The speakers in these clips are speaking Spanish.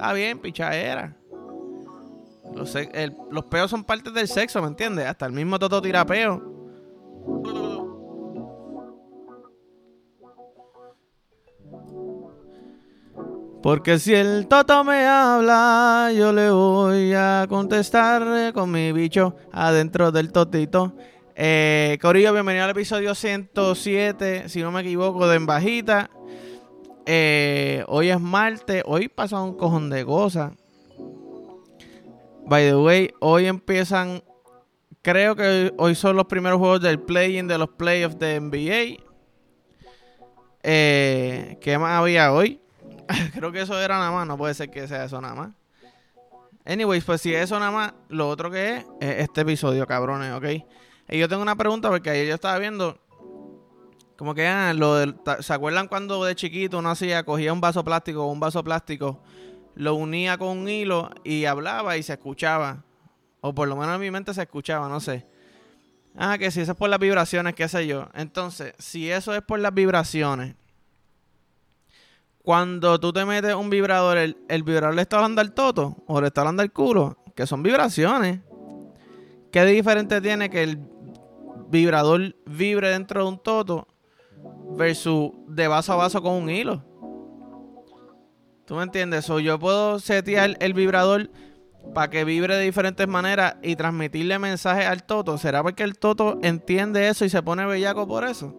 Está bien, pichadera. Los, los peos son partes del sexo, ¿me entiendes? Hasta el mismo Toto tira peo. Porque si el Toto me habla, yo le voy a contestar con mi bicho adentro del Totito. Eh, Corillo, bienvenido al episodio 107, si no me equivoco, de En Bajita. Eh, hoy es martes, hoy pasa un cojón de cosas. By the way, hoy empiezan, creo que hoy son los primeros juegos del play-in de los playoffs de NBA. Eh, ¿Qué más había hoy? creo que eso era nada más, no puede ser que sea eso nada más. Anyways, pues si eso nada más, lo otro que es, es este episodio, cabrones, ¿ok? Y yo tengo una pregunta porque ayer yo estaba viendo como que, ah, lo ta- ¿se acuerdan cuando de chiquito uno hacía, cogía un vaso plástico o un vaso plástico, lo unía con un hilo y hablaba y se escuchaba? O por lo menos en mi mente se escuchaba, no sé. Ah, que si eso es por las vibraciones, qué sé yo. Entonces, si eso es por las vibraciones, cuando tú te metes un vibrador, el, vibrador le está hablando al toto o le está hablando al culo, que son vibraciones. ¿Qué de diferente tiene que el vibrador vibre dentro de un toto versus de vaso a vaso con un hilo? ¿Tú me entiendes? O yo puedo setear el vibrador para que vibre de diferentes maneras y transmitirle mensajes al toto. ¿Será porque el toto entiende eso y se pone bellaco por eso?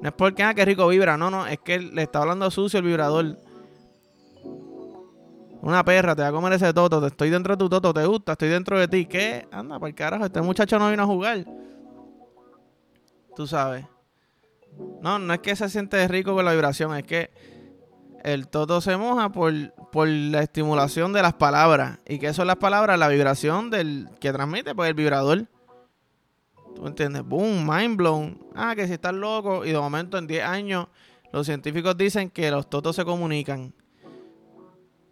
No es porque, ah, qué rico vibra. No, no, es que le está hablando sucio el vibrador. Una perra, te va a comer ese toto. Estoy dentro de tu toto, te gusta, estoy dentro de ti. ¿Qué? Anda, por carajo, este muchacho no vino a jugar. Tú sabes. No, no es que se siente rico con la vibración, es que el toto se moja por, por la estimulación de las palabras. ¿Y qué son las palabras? La vibración del que transmite, pues el vibrador. ¿Tú entiendes? Boom, mind blown. Ah, que si estás loco. Y de momento en 10 años los científicos dicen que los totos se comunican.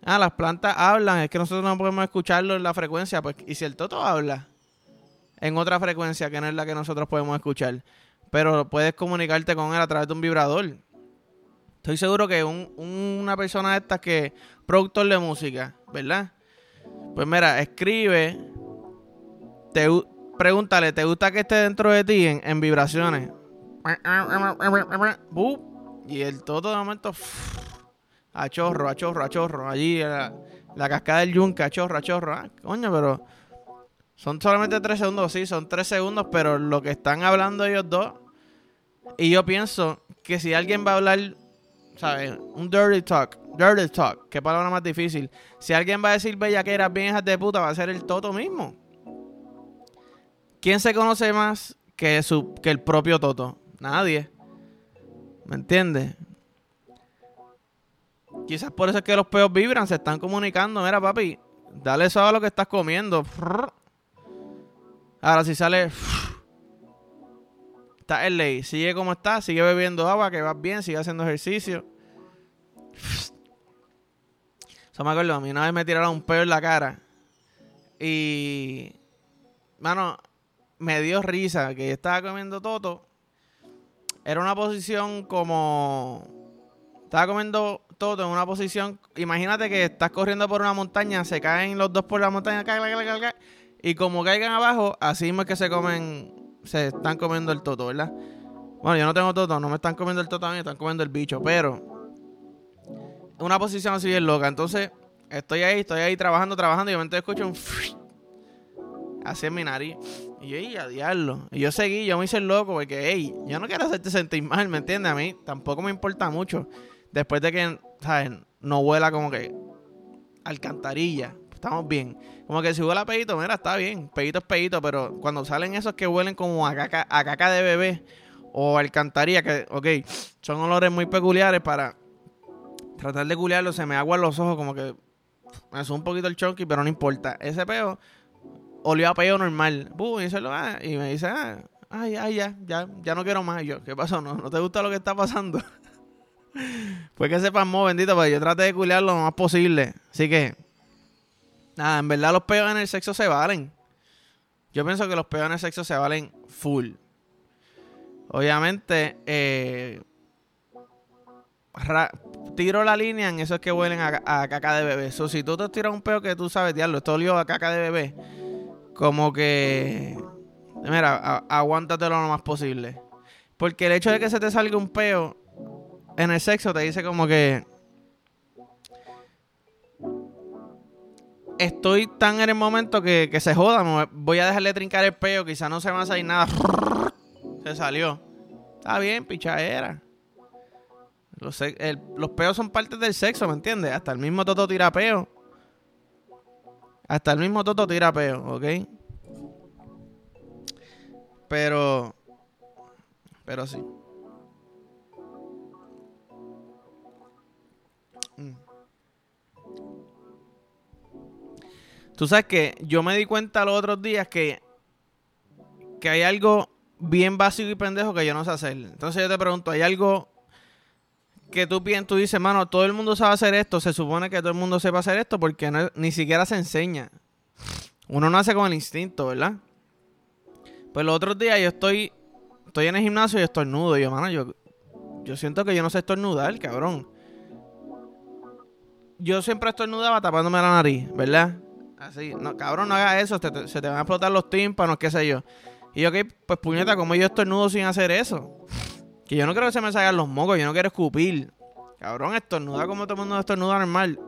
Ah, las plantas hablan. Es que nosotros no podemos escucharlo en la frecuencia. Pues, y si el toto habla en otra frecuencia que no es la que nosotros podemos escuchar. Pero puedes comunicarte con él a través de un vibrador. Estoy seguro que un- una persona de estas que productor de música, ¿verdad? Pues mira, escribe, te, pregúntale, ¿te gusta que esté dentro de ti en, en vibraciones? Y el todo de momento, a chorro, a chorro, a chorro, allí la, la cascada del yunque, a chorro, a chorro. Ah, coño, pero son solamente tres segundos, sí, son tres segundos, pero lo que están hablando ellos dos. Y yo pienso que si alguien va a hablar, ¿sabes? Un dirty talk, dirty talk, qué palabra más difícil. Si alguien va a decir bellaqueras bien hijas de puta, va a ser el Toto mismo. ¿Quién se conoce más que, su, que el propio Toto? Nadie. ¿Me entiendes? Quizás por eso es que los peos vibran, se están comunicando. Mira, papi, dale eso a lo que estás comiendo. Ahora si sale... Está ley, sigue como está, sigue bebiendo agua, que vas bien, sigue haciendo ejercicio. Eso me acuerdo, a mí una vez me tiraron un peo en la cara. Y... Mano, me dio risa que yo estaba comiendo toto. Era una posición como... Estaba comiendo toto en una posición... Imagínate que estás corriendo por una montaña, se caen los dos por la montaña, y como caigan abajo, así mismo es que se comen... Se están comiendo el toto, ¿verdad? Bueno, yo no tengo toto, no me están comiendo el toto a mí, están comiendo el bicho, pero... Una posición así bien loca. Entonces, estoy ahí, estoy ahí trabajando, trabajando, y de momento escucho un... Así en mi nariz. Y yo, ey, a diablo. Y yo seguí, yo me hice el loco porque, hey, yo no quiero hacerte sentir mal, ¿me entiendes? A mí tampoco me importa mucho. Después de que, ¿sabes? No huela como que alcantarilla. Estamos bien. Como que si huele a peito, mira, está bien. Peito es peito, pero cuando salen esos que huelen como a caca, a caca de bebé o alcantarilla, que, ok, son olores muy peculiares para tratar de culiarlo, se me aguan los ojos como que me sube un poquito el chunky, pero no importa. Ese peo olió a peo normal. Buh, y, se lo, ah, y me dice, ah, ay, ay, ya, ya, ya no quiero más. Y yo, ¿qué pasó? ¿No, ¿No te gusta lo que está pasando? pues que se pasmó, bendito, porque yo traté de culiar lo más posible. Así que, nada, en verdad los peos en el sexo se valen. Yo pienso que los peos en el sexo se valen full. Obviamente, eh, tiro la línea en eso es que huelen a, caca de bebé. So, si tú te tiras un peo que tú sabes, diablo, esto olió a caca de bebé, como que. Mira, aguántatelo lo más posible. Porque el hecho de que se te salga un peo en el sexo te dice como que. Estoy tan en el momento que, que se joda. Voy a dejarle trincar el peo. Quizá no se me va a salir nada. Se salió. Está bien, pichadera. Los, los peos son parte del sexo, ¿me entiendes? Hasta el mismo Toto tira peo. Hasta el mismo Toto tira peo, ¿ok? Pero. Pero sí. Tú sabes que yo me di cuenta los otros días que, que hay algo bien básico y pendejo que yo no sé hacer. Entonces yo te pregunto, ¿hay algo que tú, tú dices, mano, todo el mundo sabe hacer esto? Se supone que todo el mundo sepa hacer esto porque ni siquiera se enseña. Uno nace con el instinto, ¿verdad? Pues los otros días yo estoy, estoy en el gimnasio y estornudo. Y yo, mano, yo, yo siento que yo no sé estornudar, cabrón. Yo siempre estornudaba tapándome la nariz, ¿verdad? Así, no, cabrón, no hagas eso, se te van a explotar los tímpanos, qué sé yo. Y yo, ok, pues puñeta, como yo estornudo sin hacer eso? Que yo no quiero que se me salgan los mocos, yo no quiero escupir. Cabrón, estornuda como todo el mundo estornuda normal.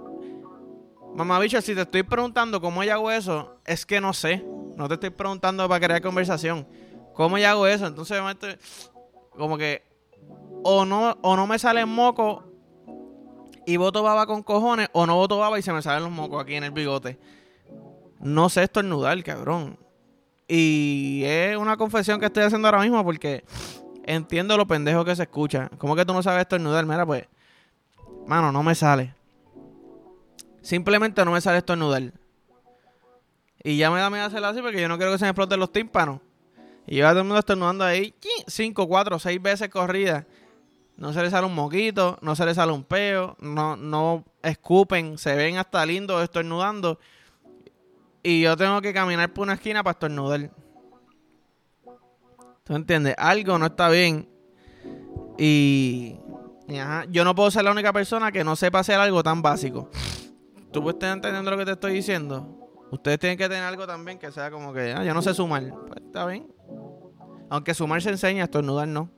Mamá bicho, si te estoy preguntando cómo yo hago eso, es que no sé. No te estoy preguntando para crear conversación. ¿Cómo yo hago eso? Entonces, como que o no, o no me sale moco y voto baba con cojones, o no voto baba y se me salen los mocos aquí en el bigote. No sé estornudar, cabrón. Y es una confesión que estoy haciendo ahora mismo porque entiendo lo pendejo que se escucha. ¿Cómo que tú no sabes estornudar? Mira, pues, mano, no me sale. Simplemente no me sale estornudar. Y ya me da miedo hacerlo así porque yo no quiero que se me exploten los tímpanos. Y yo todo el mundo estornudando ahí, 5, 4, 6 veces corrida. No se le sale un moquito, no se le sale un peo, no, no escupen, se ven hasta lindos estornudando. Y yo tengo que caminar por una esquina para estornudar. ¿Tú entiendes? Algo no está bien. Y, yo no puedo ser la única persona que no sepa hacer algo tan básico. ¿Tú estar entendiendo lo que te estoy diciendo? Ustedes tienen que tener algo también que sea como que, ah, yo no sé sumar. Pues está bien. Aunque sumar se enseña, estornudar no.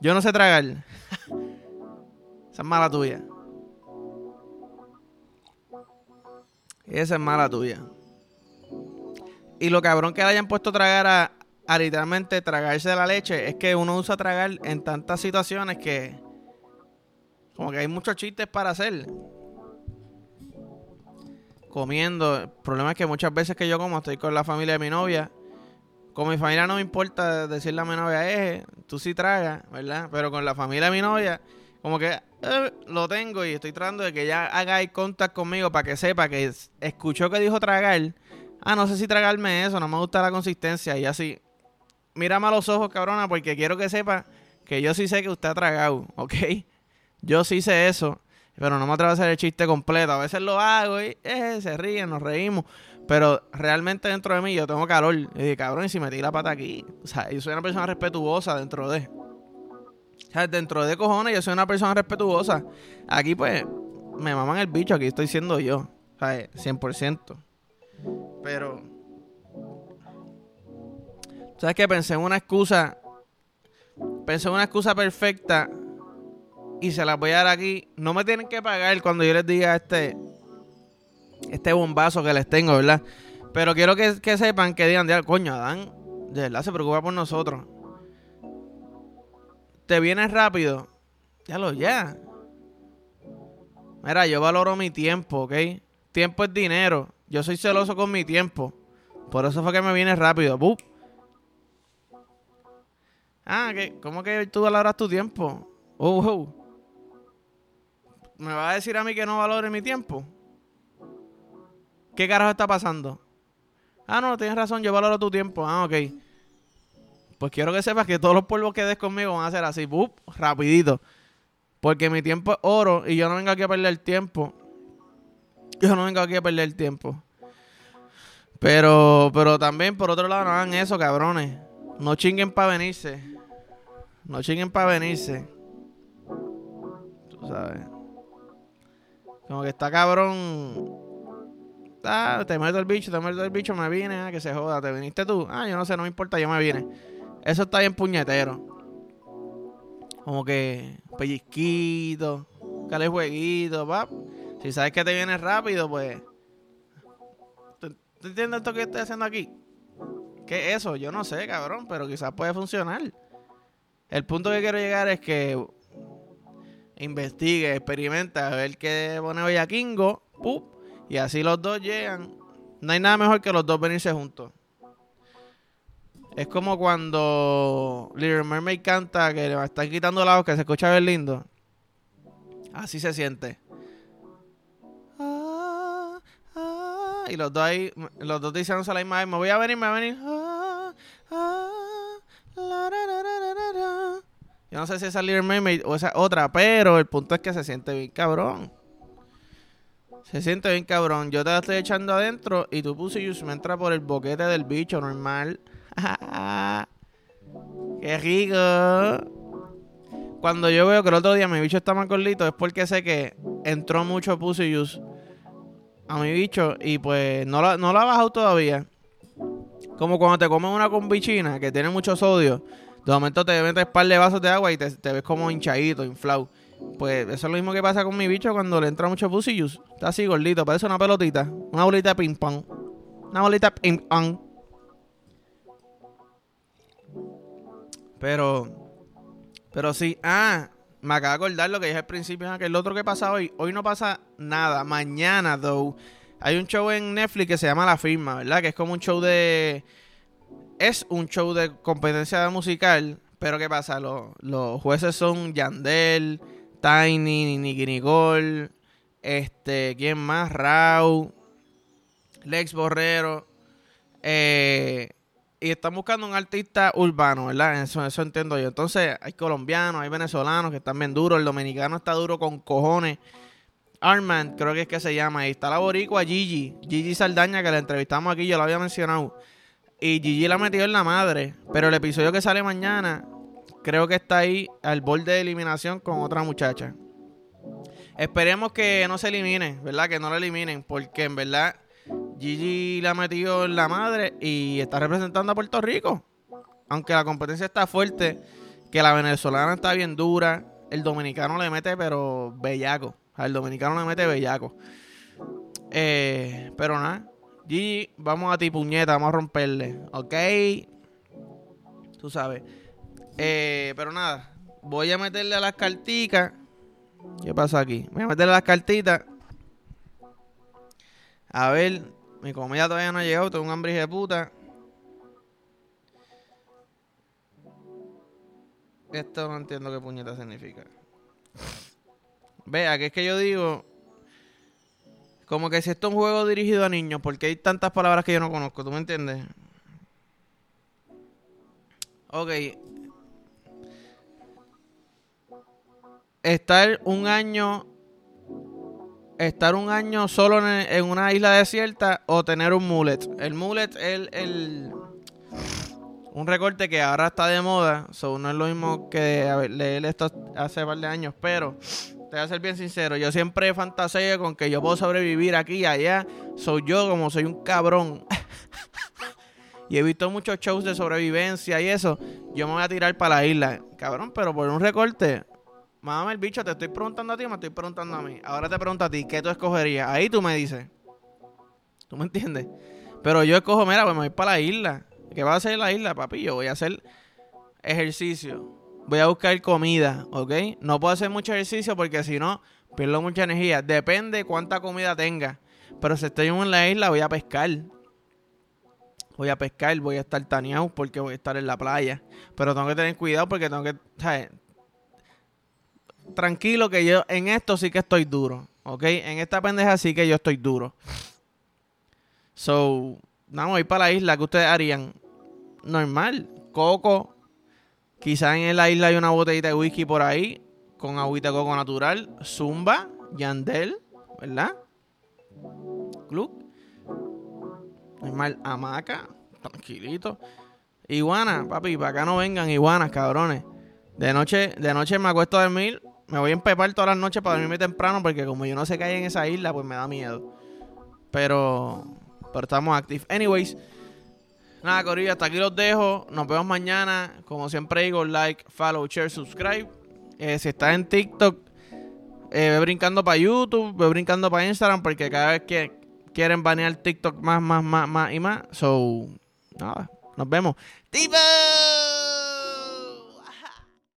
Yo no sé tragar. Esa es mala tuya. Esa es mala tuya. Y lo cabrón que le hayan puesto a tragar a, literalmente tragarse la leche es que uno usa tragar en tantas situaciones que como que hay muchos chistes para hacer. Comiendo. El problema es que muchas veces que yo como estoy con la familia de mi novia. Con mi familia no me importa decirle a mi novia, eh, tú sí tragas, ¿verdad? Pero con la familia de mi novia, como que eh, lo tengo y estoy tratando de que ella haga contacto conmigo para que sepa que escuchó que dijo tragar ah, no sé si tragarme eso, no me gusta la consistencia. Y así, mírame a los ojos, cabrona, porque quiero que sepa que yo sí sé que usted ha tragado, ¿ok? Yo sí sé eso, pero no me atrevo a hacer el chiste completo. A veces lo hago y eh, se ríen, nos reímos. Pero realmente dentro de mí yo tengo calor. Y dije, cabrón, y si metí la pata aquí. O sea, yo soy una persona respetuosa dentro de. O sea, dentro de cojones yo soy una persona respetuosa. Aquí pues me maman el bicho, aquí estoy siendo yo. O sea, 100%. Pero. ¿Sabes qué? Pensé en una excusa. Pensé en una excusa perfecta. Y se la voy a dar aquí. No me tienen que pagar cuando yo les diga este. Este bombazo que les tengo, ¿verdad? Pero quiero que, sepan que digan, coño, Adán, de verdad se preocupa por nosotros. Te vienes rápido. Ya lo, ya. Mira, yo valoro mi tiempo, ¿ok? Tiempo es dinero. Yo soy celoso con mi tiempo. Por eso fue que me viene rápido. Ah, ¿cómo que tú valoras tu tiempo? Uh, ¿Me vas a decir a mí que no valore mi tiempo? ¿Qué carajo está pasando? Ah, no, tienes razón, yo valoro tu tiempo. Ah, ok. Pues quiero que sepas que todos los polvos que des conmigo van a ser así, ¡bup! rapidito. Porque mi tiempo es oro y yo no vengo aquí a perder tiempo. Yo no vengo aquí a perder tiempo. Pero, pero también, por otro lado, no hagan eso, cabrones. No chinguen para venirse. No chinguen para venirse. Tú sabes. Como que está cabrón. Ah, te meto el bicho, te meto el bicho, me vine, ah, que se joda, te viniste tú. Ah, yo no sé, no me importa, yo me vine. Eso está bien puñetero. Como que pellizquito, cale jueguito, pap. Si sabes que te viene rápido, pues. ¿Tú, entiendes esto que estoy haciendo aquí? ¿Qué es eso? Yo no sé, cabrón, pero quizás puede funcionar. El punto que quiero llegar es que investigue, experimenta, a ver qué pone Bellaquingo, ¡pup! y así los dos llegan. No hay nada mejor que los dos venirse juntos. Es como cuando Little Mermaid canta que le están quitando la voz, que se escucha bien lindo. Así se siente. Y los dos ahí, los dos dicen a la misma vez, me voy a venir, me voy a venir. Ah, Yo no sé si esa Little Mermaid o esa otra, pero el punto es que se siente bien cabrón. Se siente bien cabrón. Yo te la estoy echando adentro y tu pussy me entra por el boquete del bicho normal. ¡Qué rico! Cuando yo veo que el otro día mi bicho está más gordito es porque sé que entró mucho pussy juice a mi bicho y pues no la, no la ha bajado todavía. Como cuando te comes una combichina que tiene mucho sodio, de momento te metes par de vasos de agua y te, ves como hinchadito, inflado. Pues eso es lo mismo que pasa con mi bicho cuando le entra mucho pussy juice. Está así gordito, parece una pelotita, una bolita de ping pong. Una bolita de ping pong. Pero, pero sí, ah, me acaba de acordar lo que dije al principio, que el otro que pasa hoy, hoy no pasa nada. Mañana, though, hay un show en Netflix que se llama La Firma, ¿verdad? Que es como un show de... Es un show de competencia musical, pero ¿qué pasa? Los, los jueces son Yandel, Tiny, Nicky Nicole, este, ¿quién más? Rau, Lex Borrero, eh, y están buscando un artista urbano, ¿verdad? Eso, eso entiendo yo. Entonces, hay colombianos, hay venezolanos que están bien duros. El dominicano está duro con cojones. Armand, creo que es que se llama. Y está la boricua Gigi. Gigi Saldaña, que la entrevistamos aquí, yo lo había mencionado. Y Gigi la metió en la madre. Pero el episodio que sale mañana, creo que está ahí al borde de eliminación con otra muchacha. Esperemos que no se elimine, ¿verdad? Que no la eliminen. Porque en verdad Gigi la metió en la madre y está representando a Puerto Rico. Aunque la competencia está fuerte, que la venezolana está bien dura, el dominicano le mete pero bellaco. El dominicano le mete bellaco. Eh, pero nada, Gigi, vamos a ti puñeta, vamos a romperle, ¿ok? Tú sabes. Eh, pero nada, voy a meterle a las cartitas. ¿Qué pasa aquí? Voy a meterle a las cartitas. A ver, mi comida todavía no ha llegado, tengo un hambre de puta. Esto no entiendo qué puñeta significa. Vea, que es que yo digo. Como que si esto es un juego dirigido a niños, porque hay tantas palabras que yo no conozco, ¿tú me entiendes? Ok. Estar un año estar un año solo en, una isla desierta o tener un mullet. El mullet es el, un recorte que ahora está de moda. So, no es lo mismo que leer esto hace par de años. Pero te voy a ser bien sincero. Yo siempre fantaseo con que yo puedo sobrevivir aquí y allá. Soy yo como soy un cabrón. y he visto muchos shows de sobrevivencia y eso. Yo me voy a tirar para la isla. Cabrón, pero por un recorte Mamá, el bicho, te estoy preguntando a ti me estoy preguntando a mí. Ahora te pregunto a ti, ¿qué tú escogerías? Ahí tú me dices. ¿Tú me entiendes? Pero yo escojo, mira, pues me voy para la isla. ¿Qué va a hacer la isla, papi? Yo voy a hacer ejercicio. Voy a buscar comida, ¿ok? No puedo hacer mucho ejercicio porque si no, pierdo mucha energía. Depende cuánta comida tenga. Pero si estoy en la isla, voy a pescar. Voy a pescar, voy a estar taneado porque voy a estar en la playa. Pero tengo que tener cuidado porque tengo que, ¿sabes? Tranquilo que yo en esto sí que estoy duro. ¿Ok? En esta pendeja sí que yo estoy duro. So, vamos a ir para la isla. que ustedes harían? Normal. Coco. Quizá en la isla hay una botellita de whisky por ahí. Con agüita de coco natural. Zumba. Yandel. ¿Verdad? Club. Normal. Hamaca. Tranquilito. Iguana, papi, para acá no vengan iguanas, cabrones. De noche, de noche me acuesto a dormir Me voy a empepar todas las noches para dormirme temprano porque como yo no sé qué hay en esa isla, pues me da miedo. Pero, pero estamos activos. Anyways, nada, Corillo, hasta aquí los dejo. Nos vemos mañana. Como siempre digo, like, follow, share, subscribe. Eh, si estás en TikTok, eh, ve brincando para YouTube, ve brincando para Instagram porque cada vez que quieren banear TikTok más, más, más, más y más. So, nada, nos vemos. ¡Tipo!